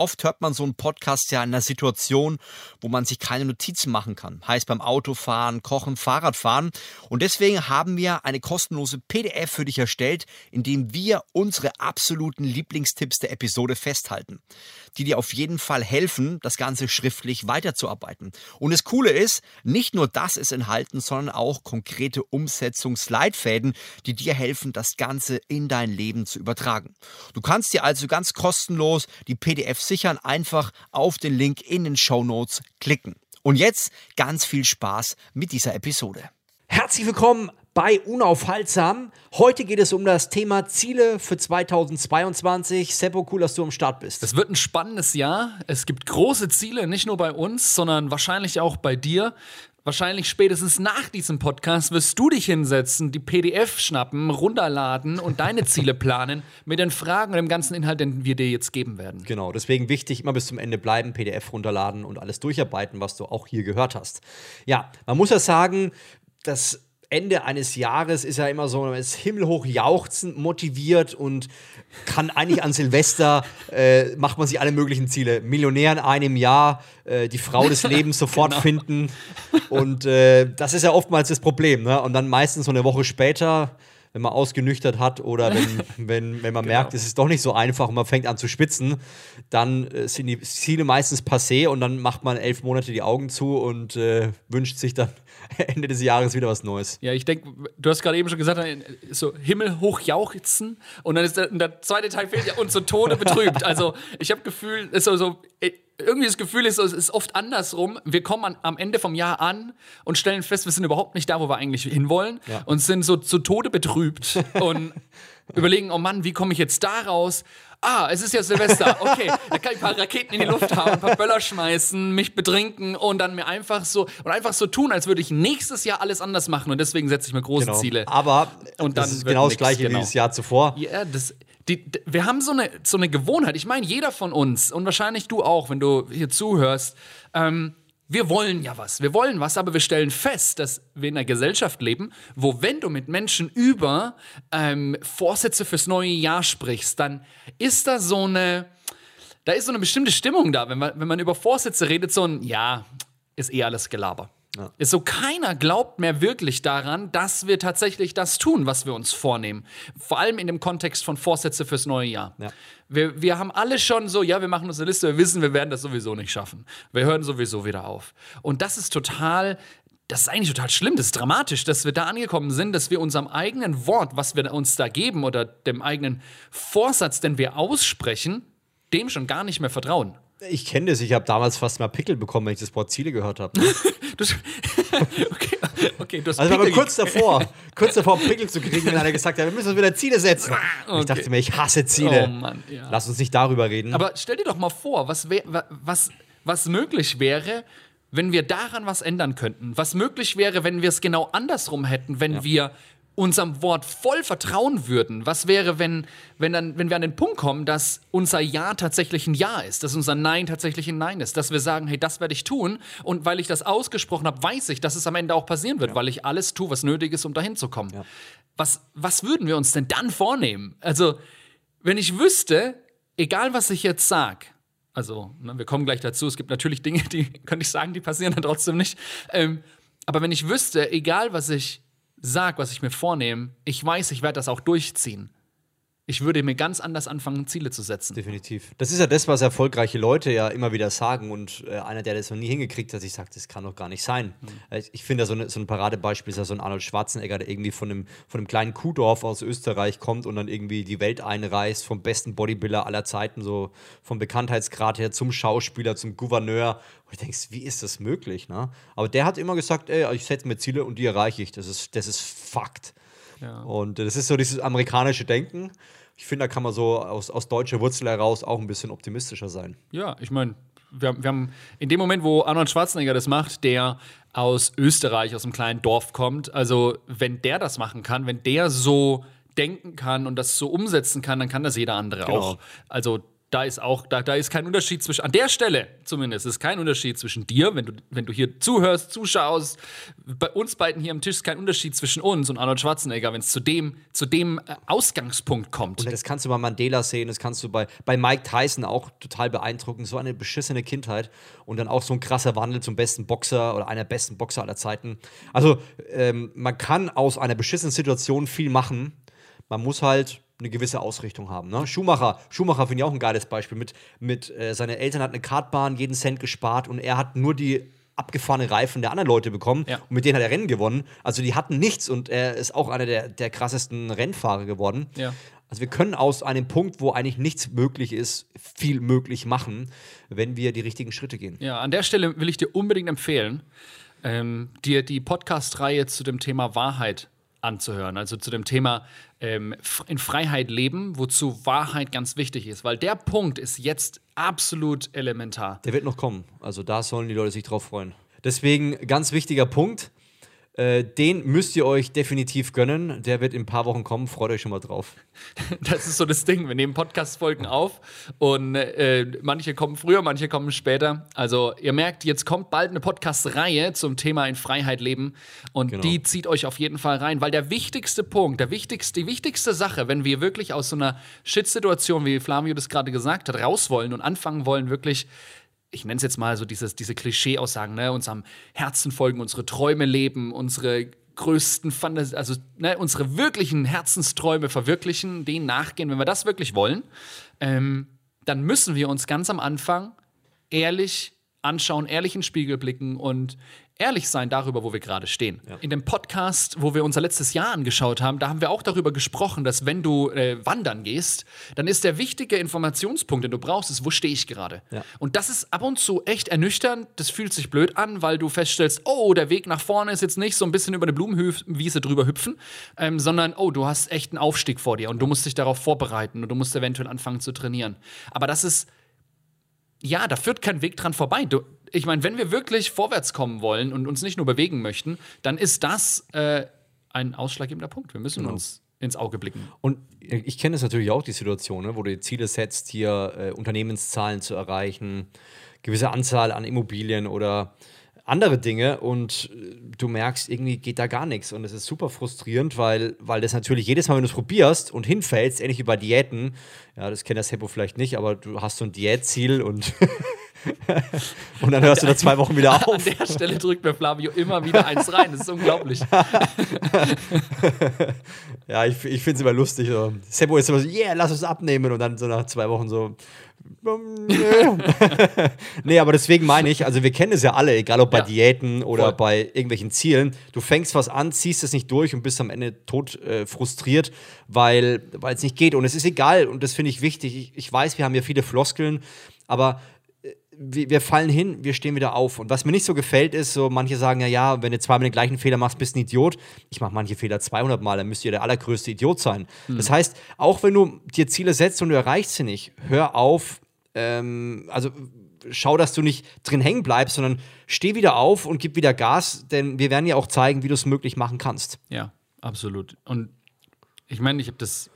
Oft hört man so einen Podcast ja in einer Situation, wo man sich keine Notizen machen kann. Heißt beim Autofahren, Kochen, Fahrradfahren. Und deswegen haben wir eine kostenlose PDF für dich erstellt, in dem wir unsere absoluten Lieblingstipps der Episode festhalten, die dir auf jeden Fall helfen, das Ganze schriftlich weiterzuarbeiten. Und das Coole ist, nicht nur das ist enthalten, sondern auch konkrete Umsetzungsleitfäden, die dir helfen, das Ganze in dein Leben zu übertragen. Du kannst dir also ganz kostenlos die PDF sichern, einfach auf den Link in den Show Notes klicken. Und jetzt ganz viel Spaß mit dieser Episode. Herzlich willkommen bei Unaufhaltsam. Heute geht es um das Thema Ziele für 2022. Seppo, cool, dass du am Start bist. Es wird ein spannendes Jahr. Es gibt große Ziele, nicht nur bei uns, sondern wahrscheinlich auch bei dir. Wahrscheinlich spätestens nach diesem Podcast wirst du dich hinsetzen, die PDF schnappen, runterladen und deine Ziele planen mit den Fragen und dem ganzen Inhalt, den wir dir jetzt geben werden. Genau, deswegen wichtig, immer bis zum Ende bleiben, PDF runterladen und alles durcharbeiten, was du auch hier gehört hast. Ja, man muss ja sagen, das Ende eines Jahres ist ja immer so, man ist himmelhoch jauchzend motiviert und kann eigentlich an Silvester, äh, macht man sich alle möglichen Ziele. Millionär in einem Jahr, äh, die Frau des Lebens sofort genau. finden. Und äh, das ist ja oftmals das Problem. Ne? Und dann meistens so eine Woche später wenn man ausgenüchtert hat oder wenn, wenn, wenn man genau. merkt, es ist doch nicht so einfach und man fängt an zu spitzen, dann äh, sind die Ziele meistens passé und dann macht man elf Monate die Augen zu und äh, wünscht sich dann Ende des Jahres wieder was Neues. Ja, ich denke, du hast gerade eben schon gesagt, so Himmel hoch jauchzen und dann ist der, der zweite Teil fehlt ja und zu Tode betrübt. Also ich habe Gefühl, ist so, so irgendwie das Gefühl ist, es ist oft andersrum. Wir kommen an, am Ende vom Jahr an und stellen fest, wir sind überhaupt nicht da, wo wir eigentlich hinwollen ja. und sind so zu Tode betrübt und überlegen, oh Mann, wie komme ich jetzt da raus? Ah, es ist ja Silvester. Okay, da kann ich ein paar Raketen in die Luft haben, ein paar Böller schmeißen, mich betrinken und dann mir einfach so und einfach so tun, als würde ich nächstes Jahr alles anders machen und deswegen setze ich mir große genau. Ziele. Aber und dann das ist genau das gleiche genau. wie das Jahr zuvor. Ja, das die, wir haben so eine, so eine Gewohnheit. Ich meine, jeder von uns und wahrscheinlich du auch, wenn du hier zuhörst, ähm, wir wollen ja was, wir wollen was, aber wir stellen fest, dass wir in einer Gesellschaft leben, wo wenn du mit Menschen über ähm, Vorsätze fürs neue Jahr sprichst, dann ist da so eine, da ist so eine bestimmte Stimmung da, wenn man, wenn man über Vorsätze redet, so ein, ja, ist eh alles Gelaber. Ja. Ist so, keiner glaubt mehr wirklich daran, dass wir tatsächlich das tun, was wir uns vornehmen. Vor allem in dem Kontext von Vorsätze fürs neue Jahr. Ja. Wir, wir haben alle schon so, ja, wir machen uns eine Liste, wir wissen, wir werden das sowieso nicht schaffen. Wir hören sowieso wieder auf. Und das ist total, das ist eigentlich total schlimm, das ist dramatisch, dass wir da angekommen sind, dass wir unserem eigenen Wort, was wir uns da geben oder dem eigenen Vorsatz, den wir aussprechen, dem schon gar nicht mehr vertrauen. Ich kenne das, ich habe damals fast mal Pickel bekommen, wenn ich das Wort Ziele gehört habe. okay, okay, du hast also aber kurz davor, kurz davor Pickel zu kriegen, wenn einer gesagt hat, wir müssen uns wieder Ziele setzen. Okay. Ich dachte mir, ich hasse Ziele. Oh Mann, ja. Lass uns nicht darüber reden. Aber stell dir doch mal vor, was, was, was möglich wäre, wenn wir daran was ändern könnten. Was möglich wäre, wenn wir es genau andersrum hätten, wenn ja. wir unserem Wort voll vertrauen würden, was wäre, wenn, wenn, dann, wenn wir an den Punkt kommen, dass unser Ja tatsächlich ein Ja ist, dass unser Nein tatsächlich ein Nein ist, dass wir sagen, hey, das werde ich tun und weil ich das ausgesprochen habe, weiß ich, dass es am Ende auch passieren wird, ja. weil ich alles tue, was nötig ist, um dahin zu kommen. Ja. Was, was würden wir uns denn dann vornehmen? Also, wenn ich wüsste, egal was ich jetzt sage, also ne, wir kommen gleich dazu, es gibt natürlich Dinge, die könnte ich sagen, die passieren dann trotzdem nicht, ähm, aber wenn ich wüsste, egal was ich sag, was ich mir vornehme, ich weiß, ich werde das auch durchziehen. Ich würde mir ganz anders anfangen, Ziele zu setzen. Definitiv. Das ist ja das, was erfolgreiche Leute ja immer wieder sagen. Und äh, einer, der das noch nie hingekriegt hat, ich sage, das kann doch gar nicht sein. Mhm. Ich finde, so, so, ein Paradebeispiel ist ja so ein Arnold Schwarzenegger, der irgendwie von einem, von einem kleinen Kuhdorf aus Österreich kommt und dann irgendwie die Welt einreist, vom besten Bodybuilder aller Zeiten, so vom Bekanntheitsgrad her zum Schauspieler, zum Gouverneur. Und ich denke, wie ist das möglich? Ne? Aber der hat immer gesagt, ey, ich setze mir Ziele und die erreiche ich. Das ist, das ist Fakt. Ja. Und das ist so dieses amerikanische Denken ich finde, da kann man so aus, aus deutscher Wurzel heraus auch ein bisschen optimistischer sein. Ja, ich meine, wir, wir, haben in dem Moment, wo Arnold Schwarzenegger das macht, der aus Österreich, aus einem kleinen Dorf kommt, also wenn der das machen kann, wenn der so denken kann und das so umsetzen kann, dann kann das jeder andere Genau. auch. Also da ist auch, da, da ist kein Unterschied zwischen, an der Stelle zumindest, ist kein Unterschied zwischen dir, wenn du, wenn du hier zuhörst, zuschaust, bei uns beiden hier am Tisch ist kein Unterschied zwischen uns und Arnold Schwarzenegger, wenn es zu dem, zu dem äh, Ausgangspunkt kommt. Und das kannst du bei Mandela sehen, das kannst du bei, bei Mike Tyson auch total beeindruckend. So eine beschissene Kindheit und dann auch so ein krasser Wandel zum besten Boxer oder einer besten Boxer aller Zeiten. Also, ähm, man kann aus einer beschissenen Situation viel machen. Man muss halt eine gewisse Ausrichtung haben. Ne? Schumacher, Schumacher finde ich auch ein geiles Beispiel. Mit, mit äh, seine Eltern hatten eine Kartbahn, jeden Cent gespart und er hat nur die abgefahrene Reifen der anderen Leute bekommen Ja. und mit denen hat er Rennen gewonnen. Also die hatten nichts und er ist auch einer der, der krassesten Rennfahrer geworden. Ja. Also wir können aus einem Punkt, wo eigentlich nichts möglich ist, viel möglich machen, wenn wir die richtigen Schritte gehen. Ja, an der Stelle will ich dir unbedingt empfehlen, ähm, dir die Podcast-Reihe zu dem Thema Wahrheit anzuhören. Also zu dem Thema ähm, in Freiheit leben, wozu Wahrheit ganz wichtig ist. Weil der Punkt ist jetzt absolut elementar. Der wird noch kommen. Also da sollen die Leute sich drauf freuen. Deswegen ganz wichtiger Punkt. Äh, den müsst ihr euch definitiv gönnen. Der wird in ein paar Wochen kommen. Freut euch schon mal drauf. Das ist so das Ding. Wir nehmen Podcast-Folgen auf und äh, manche kommen früher, manche kommen später. Also ihr merkt, jetzt kommt bald eine Podcast-Reihe zum Thema in Freiheit leben und Genau. die zieht euch auf jeden Fall rein, weil der wichtigste Punkt, der wichtigste, die wichtigste Sache, wenn wir wirklich aus so einer Shit-Situation, wie Flavio das gerade gesagt hat, raus wollen und anfangen wollen, wirklich ich nenne es jetzt mal so dieses, diese Klischee-Aussagen, ne, unserem Herzen folgen, unsere Träume leben, unsere größten Fantasien, also ne, unsere wirklichen Herzensträume verwirklichen, denen nachgehen, wenn wir das wirklich wollen, ähm, dann müssen wir uns ganz am Anfang ehrlich anschauen, ehrlich in den Spiegel blicken und ehrlich sein darüber, wo wir gerade stehen. In dem Podcast, wo wir unser letztes Jahr angeschaut haben, da haben wir auch darüber gesprochen, dass wenn du äh, wandern gehst, dann ist der wichtige Informationspunkt, den du brauchst, ist, wo stehe ich gerade? Ja. Und das ist ab und zu echt ernüchternd. Das fühlt sich blöd an, weil du feststellst, oh, der Weg nach vorne ist jetzt nicht so ein bisschen über eine Blumenwiese drüber hüpfen, ähm, sondern oh, du hast echt einen Aufstieg vor dir und du musst dich darauf vorbereiten und du musst eventuell anfangen zu trainieren. Aber das ist ja, da führt kein Weg dran vorbei. Du, ich meine, wenn wir wirklich vorwärts kommen wollen und uns nicht nur bewegen möchten, dann ist das äh, ein ausschlaggebender Punkt. Wir müssen uns ins Auge blicken. Und ich kenne es natürlich auch, die Situation, ne, wo du dir Ziele setzt, hier äh, Unternehmenszahlen zu erreichen, gewisse Anzahl an Immobilien oder andere Dinge und äh, du merkst, irgendwie geht da gar nichts. Und es ist super frustrierend, weil, weil das natürlich jedes Mal, wenn du es probierst und hinfällst, ähnlich wie bei Diäten, ja, das kennt das Heppo vielleicht nicht, aber du hast so ein Diätziel und, und dann hörst du da zwei Wochen wieder An auf. der Stelle drückt mir Flavio immer wieder eins rein. Das ist unglaublich. Ja, ich, ich finde es immer lustig. So. Sebo ist immer so, yeah, lass uns abnehmen. Und dann so nach zwei Wochen so, "Mm, nee. aber deswegen meine ich, also wir kennen es ja alle, egal ob bei Ja, Diäten oder voll. bei irgendwelchen Zielen. Du fängst was an, ziehst es nicht durch und bist am Ende tot äh, frustriert, weil es nicht geht. Und es ist egal und das finde ich wichtig. Ich, ich weiß, wir haben ja viele Floskeln, aber wir, wir fallen hin, wir stehen wieder auf. Und was mir nicht so gefällt, ist, so manche sagen ja, ja, wenn du zweimal den gleichen Fehler machst, bist du ein Idiot. Ich mache manche Fehler 200 Mal, dann müsst ihr der allergrößte Idiot sein. Das heißt, auch wenn du dir Ziele setzt und du erreichst sie nicht, hör auf, ähm, also schau, dass du nicht drin hängen bleibst, sondern steh wieder auf und gib wieder Gas, denn wir werden ja auch zeigen, wie du es möglich machen kannst. Ja, absolut. Und ich meine, ich habe das,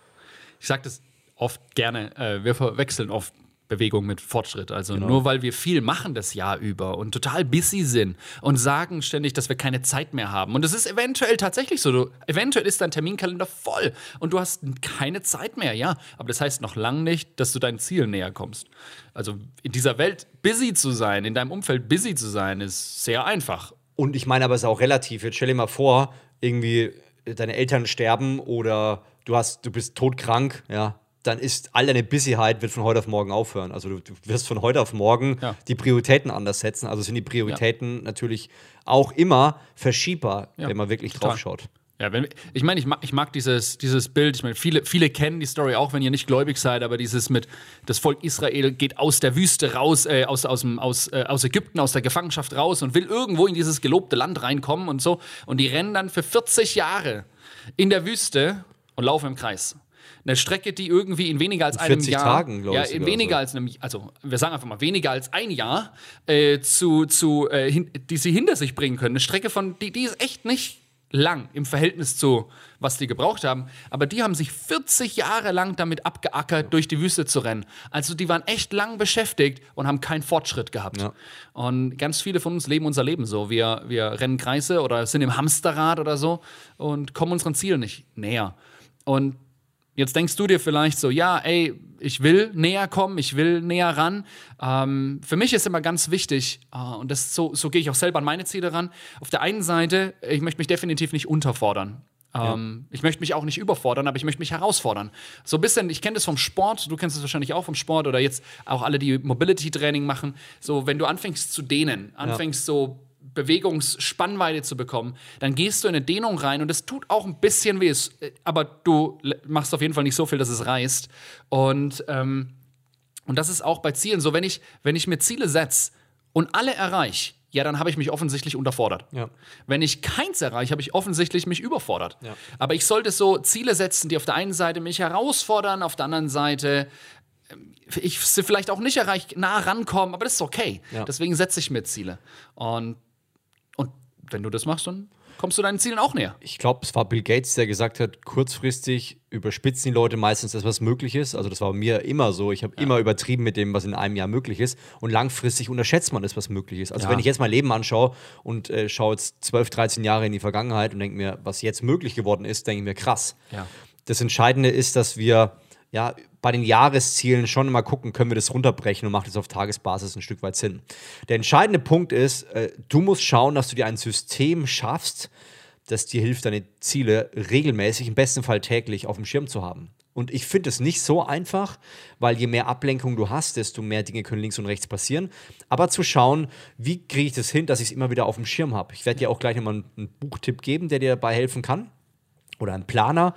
ich sage das oft gerne, äh, wir verwechseln oft Bewegung mit Fortschritt. Also nur weil wir viel machen das Jahr über und total busy sind und sagen ständig, dass wir keine Zeit mehr haben. Und das ist eventuell tatsächlich so. Du, eventuell ist dein Terminkalender voll und du hast keine Zeit mehr, ja. Aber das heißt noch lange nicht, dass du deinem Ziel näher kommst. Also in dieser Welt busy zu sein, in deinem Umfeld busy zu sein, ist sehr einfach. Und ich meine aber, es ist auch relativ. Jetzt stell dir mal vor, irgendwie deine Eltern sterben oder du hast, du bist todkrank, ja, dann ist all deine Busyheit wird von heute auf morgen aufhören. Also du, du wirst von heute auf morgen Ja. die Prioritäten anders setzen. Also sind die Prioritäten natürlich auch immer verschiebbar, Ja, wenn man wirklich total. drauf schaut. Ja, wenn, ich meine, ich mag, ich mag dieses, dieses Bild. Ich meine, viele, viele kennen die Story auch, wenn ihr nicht gläubig seid, aber dieses mit, das Volk Israel geht aus der Wüste raus, äh, aus, aus, aus, äh, aus Ägypten, aus der Gefangenschaft raus und will irgendwo in dieses gelobte Land reinkommen und so. Und die rennen dann für 40 Jahre in der Wüste und laufen im Kreis. Eine Strecke, die irgendwie in weniger als einem 40 Jahr. Tagen, glaub ja, ich in weniger so. als einem, also wir sagen einfach mal, weniger als ein Jahr, äh, zu, zu, äh, hin, die sie hinter sich bringen können. Eine Strecke von, die, die ist echt nicht lang im Verhältnis zu, was die gebraucht haben. Aber die haben sich 40 Jahre lang damit abgeackert, durch die Wüste zu rennen. Also die waren echt lang beschäftigt und haben keinen Fortschritt gehabt. Ja. Und ganz viele von uns leben unser Leben so. Wir, wir rennen Kreise oder sind im Hamsterrad oder so und kommen unseren Zielen nicht näher. Und Jetzt denkst du dir vielleicht so, ja, ey, ich will näher kommen, ich will näher ran. Ähm, für mich ist immer ganz wichtig, äh, und das so, so gehe ich auch selber an meine Ziele ran. Auf der einen Seite, ich möchte mich definitiv nicht unterfordern. Ähm, Ich möchte mich auch nicht überfordern, aber ich möchte mich herausfordern. So ein bisschen, ich kenne das vom Sport, du kennst es wahrscheinlich auch vom Sport oder jetzt auch alle, die Mobility-Training machen. So, wenn du anfängst zu dehnen, anfängst so Bewegungsspannweite zu bekommen, dann gehst du in eine Dehnung rein und es tut auch ein bisschen weh, äh, aber du machst auf jeden Fall nicht so viel, dass es reißt. Und, ähm, und das ist auch bei Zielen so, wenn ich, wenn ich mir Ziele setze und alle erreiche, ja, dann habe ich mich offensichtlich unterfordert. Ja. Wenn ich keins erreiche, habe ich offensichtlich mich überfordert. Ja. Aber ich sollte so Ziele setzen, die auf der einen Seite mich herausfordern, auf der anderen Seite ähm, ich sie vielleicht auch nicht erreicht, nah rankommen, aber das ist okay. Ja. Deswegen setze ich mir Ziele. Und wenn du das machst, dann kommst du deinen Zielen auch näher. Ich glaube, es war Bill Gates, der gesagt hat, kurzfristig überspitzen die Leute meistens das, was möglich ist. Also das war bei mir immer so. Ich habe immer übertrieben mit dem, was in einem Jahr möglich ist. Und langfristig unterschätzt man das, was möglich ist. Also Ja. wenn ich jetzt mein Leben anschaue und äh, schaue jetzt 12, 13 Jahre in die Vergangenheit und denke mir, was jetzt möglich geworden ist, denke ich mir, krass. Ja. Das Entscheidende ist, dass wir ja bei den Jahreszielen schon mal gucken, können wir das runterbrechen und macht es auf Tagesbasis ein Stück weit Sinn. Der entscheidende Punkt ist, äh, du musst schauen, dass du dir ein System schaffst, das dir hilft, deine Ziele regelmäßig, im besten Fall täglich auf dem Schirm zu haben. Und ich finde es nicht so einfach, weil je mehr Ablenkung du hast, desto mehr Dinge können links und rechts passieren. Aber zu schauen, wie kriege ich das hin, dass ich es immer wieder auf dem Schirm habe. Ich werde dir auch gleich nochmal einen, einen Buchtipp geben, der dir dabei helfen kann oder einen Planer.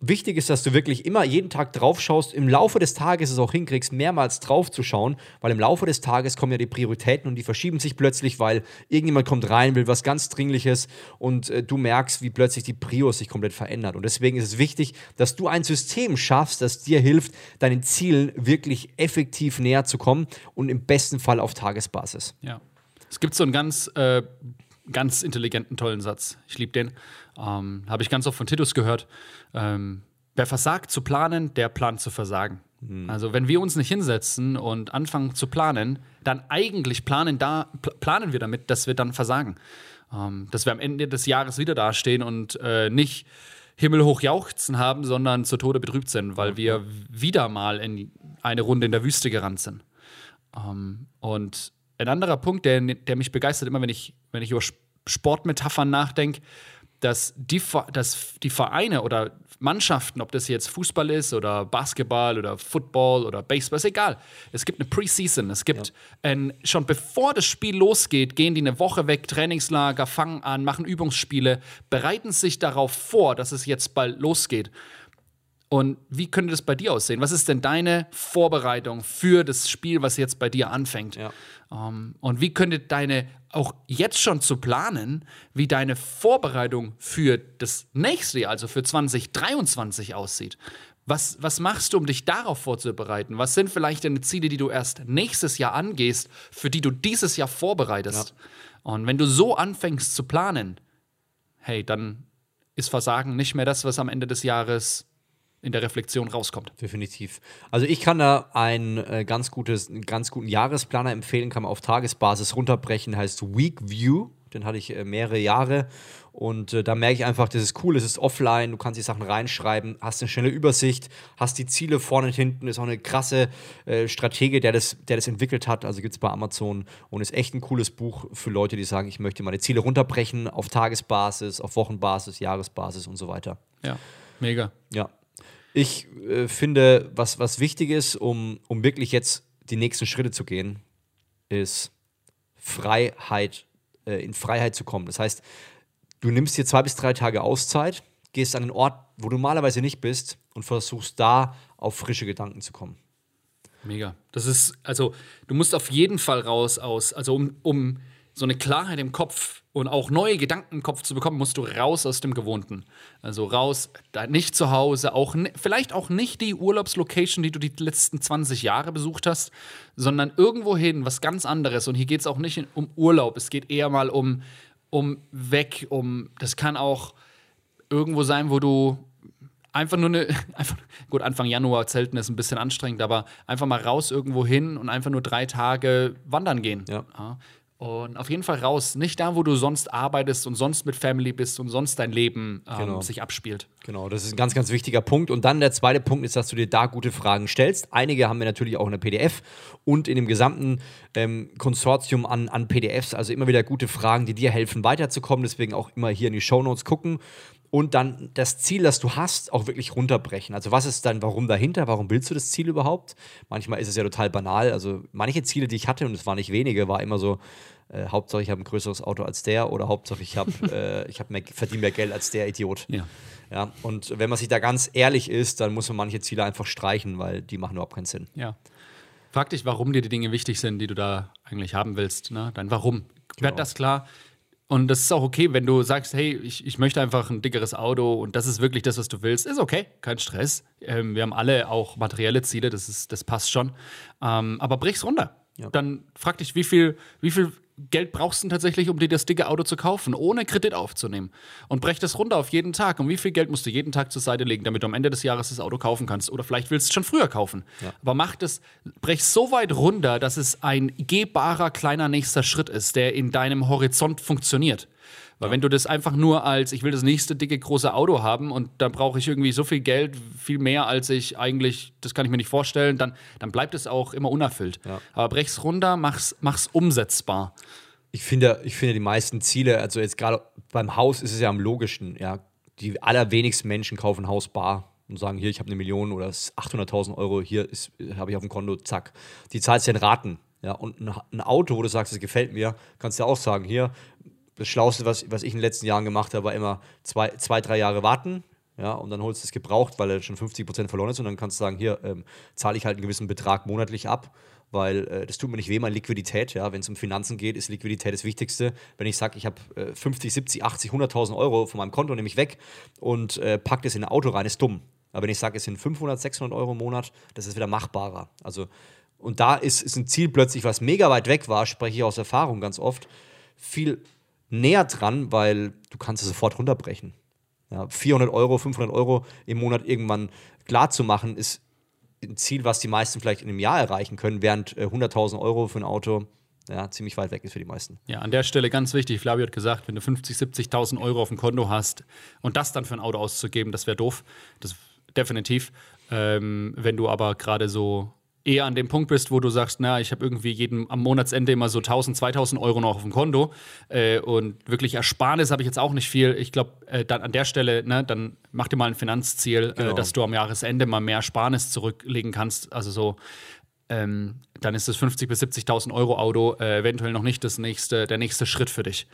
Wichtig ist, dass du wirklich immer jeden Tag drauf schaust, im Laufe des Tages es auch hinkriegst, mehrmals drauf zu schauen, weil im Laufe des Tages kommen ja die Prioritäten und die verschieben sich plötzlich, weil irgendjemand kommt rein, will was ganz Dringliches und äh, du merkst, wie plötzlich die Prios sich komplett verändert. Und deswegen ist es wichtig, dass du ein System schaffst, das dir hilft, deinen Zielen wirklich effektiv näher zu kommen und im besten Fall auf Tagesbasis. Ja. Es gibt so einen ganz, äh, ganz intelligenten, tollen Satz. Ich liebe den. Ähm, Habe ich ganz oft von Titus gehört. Ähm, wer versagt zu planen, der plant zu versagen. Also wenn wir uns nicht hinsetzen und anfangen zu planen, dann eigentlich planen, da, pl planen wir damit, dass wir dann versagen. Ähm, dass wir am Ende des Jahres wieder dastehen und äh, nicht himmelhoch jauchzen haben, sondern zu Tode betrübt sind, weil wir wieder mal in eine Runde in der Wüste gerannt sind. Ähm, und ein anderer Punkt, der, der mich begeistert, immer wenn ich, wenn ich über Sp- Sportmetaphern nachdenke, dass die, dass die Vereine oder Mannschaften, ob das jetzt Fußball ist oder Basketball oder Football oder Baseball, ist egal. Es gibt eine Preseason. Es gibt ein, schon bevor das Spiel losgeht, gehen die eine Woche weg, Trainingslager, fangen an, machen Übungsspiele, bereiten sich darauf vor, dass es jetzt bald losgeht. Und wie könnte das bei dir aussehen? Was ist denn deine Vorbereitung für das Spiel, was jetzt bei dir anfängt? Ja. Ähm, und wie könnte deine, auch jetzt schon zu planen, wie deine Vorbereitung für das nächste Jahr, also für 2023 aussieht? Was, was machst du, um dich darauf vorzubereiten? Was sind vielleicht deine Ziele, die du erst nächstes Jahr angehst, für die du dieses Jahr vorbereitest? Und wenn du so anfängst zu planen, hey, dann ist Versagen nicht mehr das, was am Ende des Jahres in der Reflexion rauskommt. Definitiv. Also ich kann da ein, äh, ganz gutes, einen ganz guten Jahresplaner empfehlen, kann man auf Tagesbasis runterbrechen, heißt Week View. Den hatte ich äh, mehrere Jahre und äh, da merke ich einfach, das ist cool, es ist offline, du kannst die Sachen reinschreiben, hast eine schnelle Übersicht, hast die Ziele vorne und hinten, ist auch eine krasse äh, Stratege, der das, der das entwickelt hat, also gibt es bei Amazon und ist echt ein cooles Buch für Leute, die sagen, ich möchte meine Ziele runterbrechen auf Tagesbasis, auf Wochenbasis, Jahresbasis und so weiter. Ja, mega. Ja. Ich äh, finde, was, was wichtig ist, um, um wirklich jetzt die nächsten Schritte zu gehen, ist Freiheit, äh, in Freiheit zu kommen. Das heißt, du nimmst dir zwei bis drei Tage Auszeit, gehst an einen Ort, wo du normalerweise nicht bist und versuchst da auf frische Gedanken zu kommen. Mega. Das ist, also, du musst auf jeden Fall raus aus, also um, um so eine Klarheit im Kopf und auch neue Gedanken im Kopf zu bekommen, musst du raus aus dem Gewohnten. Also raus, nicht zu Hause, auch vielleicht auch nicht die Urlaubslocation, die du die letzten 20 Jahre besucht hast, sondern irgendwo hin, was ganz anderes. Und hier geht es auch nicht um Urlaub, es geht eher mal um, um weg, um, das kann auch irgendwo sein, wo du einfach nur eine, einfach, gut, Anfang Januar zelten ist ein bisschen anstrengend, aber einfach mal raus irgendwo hin und einfach nur drei Tage wandern gehen. Ja. Ja. Und auf jeden Fall raus, nicht da, wo du sonst arbeitest und sonst mit Family bist und sonst dein Leben ähm, Genau. sich abspielt. Genau, das ist ein ganz, ganz wichtiger Punkt. Und dann der zweite Punkt ist, dass du dir da gute Fragen stellst. Einige haben wir natürlich auch in der PDF und in dem gesamten ähm, Konsortium an, an PDFs. Also immer wieder gute Fragen, die dir helfen, weiterzukommen. Deswegen auch immer hier in die Shownotes gucken. Und dann das Ziel, das du hast, auch wirklich runterbrechen. Also was ist dein Warum dahinter? Warum willst du das Ziel überhaupt? Manchmal ist es ja total banal. Also manche Ziele, die ich hatte, und es waren nicht wenige, war immer so, äh, Hauptsache ich habe ein größeres Auto als der oder Hauptsache ich habe äh, ich hab mehr, verdiene mehr Geld als der Idiot. Ja. Ja, und wenn man sich da ganz ehrlich ist, dann muss man manche Ziele einfach streichen, weil die machen überhaupt keinen Sinn. Ja. Frag dich, warum dir die Dinge wichtig sind, die du da eigentlich haben willst. Ne? Dein Warum. Genau. Werd das klar. Und das ist auch okay, wenn du sagst, hey, ich, ich möchte einfach ein dickeres Auto und das ist wirklich das, was du willst. Ist okay, kein Stress. Ähm, wir haben alle auch materielle Ziele, das, ist, das passt schon. Ähm, aber brich's runter. Ja. Dann frag dich, wie viel, wie viel Geld brauchst du tatsächlich, um dir das dicke Auto zu kaufen, ohne Kredit aufzunehmen? Und brech das runter auf jeden Tag. Und wie viel Geld musst du jeden Tag zur Seite legen, damit du am Ende des Jahres das Auto kaufen kannst? Oder vielleicht willst du es schon früher kaufen. Aber mach das, brech so weit runter, dass es ein gehbarer kleiner nächster Schritt ist, der in deinem Horizont funktioniert. Weil wenn du das einfach nur als, ich will das nächste dicke große Auto haben und dann brauche ich irgendwie so viel Geld, viel mehr als ich eigentlich, das kann ich mir nicht vorstellen, dann, dann bleibt es auch immer unerfüllt. Ja. Aber brech's runter, mach's, mach's umsetzbar. Ich finde, ich finde die meisten Ziele, also jetzt gerade beim Haus ist es ja am logischsten, ja. Die allerwenigsten Menschen kaufen ein Haus bar und sagen, hier, ich habe eine Million oder es ist 800.000 Euro, hier habe ich auf dem Konto, zack. Die zahlst ja in Raten. Ja, und ein, Auto, wo du sagst, es gefällt mir, kannst du ja auch sagen, hier, das Schlauste, was, was ich in den letzten Jahren gemacht habe, war immer zwei, zwei drei Jahre warten. Ja, und dann holst du es gebraucht, weil er schon 50% verloren ist. Und dann kannst du sagen, hier ähm, zahle ich halt einen gewissen Betrag monatlich ab, weil äh, das tut mir nicht weh, meine Liquidität. Ja, wenn es um Finanzen geht, ist Liquidität das Wichtigste. Wenn ich sage, ich habe äh, 50, 70, 80, 100.000 Euro von meinem Konto, nehme ich weg und äh, packe das in ein Auto rein, ist dumm. Aber wenn ich sage, es sind 500, 600 Euro im Monat, das ist wieder machbarer. Also, und da ist, ist ein Ziel plötzlich, was mega weit weg war, spreche ich aus Erfahrung ganz oft, viel näher dran, weil du kannst es sofort runterbrechen. Ja, 400 Euro, 500 Euro im Monat irgendwann klar zu machen, ist ein Ziel, was die meisten vielleicht in einem Jahr erreichen können, während äh, 100.000 Euro für ein Auto ja, ziemlich weit weg ist für die meisten. Ja, an der Stelle ganz wichtig, Flavio hat gesagt, wenn du 50, 70.000 Euro auf dem Konto hast und das dann für ein Auto auszugeben, das wäre doof. Das definitiv. Ähm, wenn du aber gerade so eher an dem Punkt bist, wo du sagst, na, ich habe irgendwie jeden am Monatsende immer so 1000, 2000 Euro noch auf dem Konto äh, und wirklich Ersparnis habe ich jetzt auch nicht viel. Ich glaube, äh, dann an der Stelle, ne, dann mach dir mal ein Finanzziel, Genau. äh, dass du am Jahresende mal mehr Ersparnis zurücklegen kannst. Also so ähm, dann ist das 50.000 bis 70.000 Euro Auto äh, eventuell noch nicht das nächste, der nächste Schritt für dich.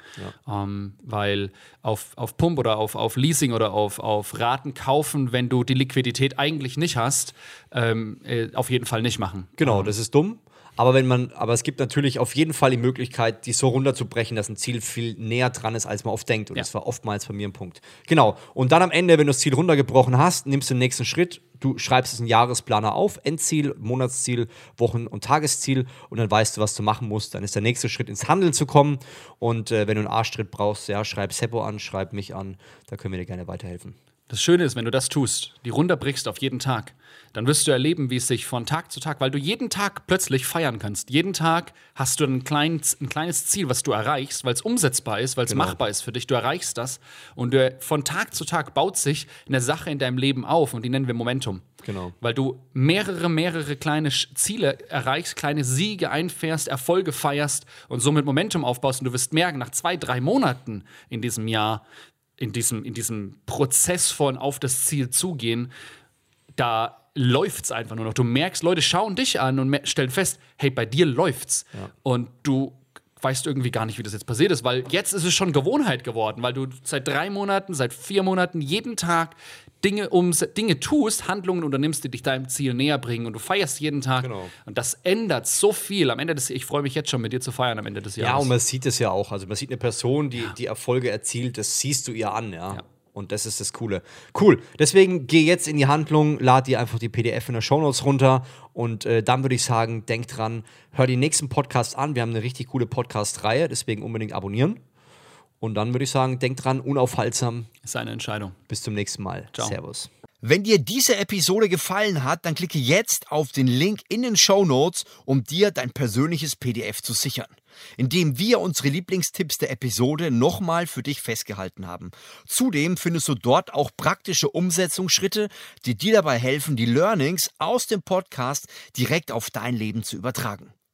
Ähm, weil auf, auf Pump oder auf, auf Leasing oder auf, auf Raten kaufen, wenn du die Liquidität eigentlich nicht hast, ähm, äh, auf jeden Fall nicht machen. Genau, das ist dumm. Aber wenn man, aber es gibt natürlich auf jeden Fall die Möglichkeit, die so runterzubrechen, dass ein Ziel viel näher dran ist, als man oft denkt. Und Ja. das war oftmals bei mir ein Punkt. Genau. Und dann am Ende, wenn du das Ziel runtergebrochen hast, nimmst du den nächsten Schritt. Du schreibst es in Jahresplaner auf, Endziel, Monatsziel, Wochen- und Tagesziel und dann weißt du, was du machen musst. Dann ist der nächste Schritt, ins Handeln zu kommen. Und äh, wenn du einen Arschtritt brauchst, ja, schreib Seppo an, schreib mich an, da können wir dir gerne weiterhelfen. Das Schöne ist, wenn du das tust, die runterbrichst auf jeden Tag, dann wirst du erleben, wie es sich von Tag zu Tag, weil du jeden Tag plötzlich feiern kannst. Jeden Tag hast du ein, klein, ein kleines Ziel, was du erreichst, weil es umsetzbar ist, weil es Genau. machbar ist für dich. Du erreichst das und du, von Tag zu Tag baut sich eine Sache in deinem Leben auf und die nennen wir Momentum. Genau. Weil du mehrere, mehrere kleine Ziele erreichst, kleine Siege einfährst, Erfolge feierst und somit Momentum aufbaust. Und du wirst merken, nach zwei, drei Monaten in diesem Jahr, in diesem, in diesem Prozess von auf das Ziel zugehen, da läuft's einfach nur noch. Du merkst, Leute schauen dich an und stellen fest, hey, bei dir läuft's. Und du weißt irgendwie gar nicht, wie das jetzt passiert ist, weil jetzt ist es schon Gewohnheit geworden, weil du seit drei Monaten, seit vier Monaten jeden Tag Dinge, um, Dinge tust, Handlungen unternimmst, die dich deinem Ziel näher bringen und du feierst jeden Tag. Genau. Und das ändert so viel. Am Ende des Ich freue mich jetzt schon, mit dir zu feiern am Ende des Ja, Jahres. und man sieht es ja auch. Also man sieht eine Person, die die Erfolge erzielt, das siehst du ihr an, ja. Ja. Und das ist das Coole. Cool. Deswegen geh jetzt in die Handlung, lad dir einfach die PDF in der Shownotes runter und äh, dann würde ich sagen, denk dran, hör die nächsten Podcasts an. Wir haben eine richtig coole Podcast-Reihe, deswegen unbedingt abonnieren. Und dann würde ich sagen, denk dran, unaufhaltsam. Ist eine Entscheidung. Bis zum nächsten Mal. Ciao. Servus. Wenn dir diese Episode gefallen hat, dann klicke jetzt auf den Link in den Show Notes, um dir dein persönliches PDF zu sichern, in dem wir unsere Lieblingstipps der Episode nochmal für dich festgehalten haben. Zudem findest du dort auch praktische Umsetzungsschritte, die dir dabei helfen, die Learnings aus dem Podcast direkt auf dein Leben zu übertragen.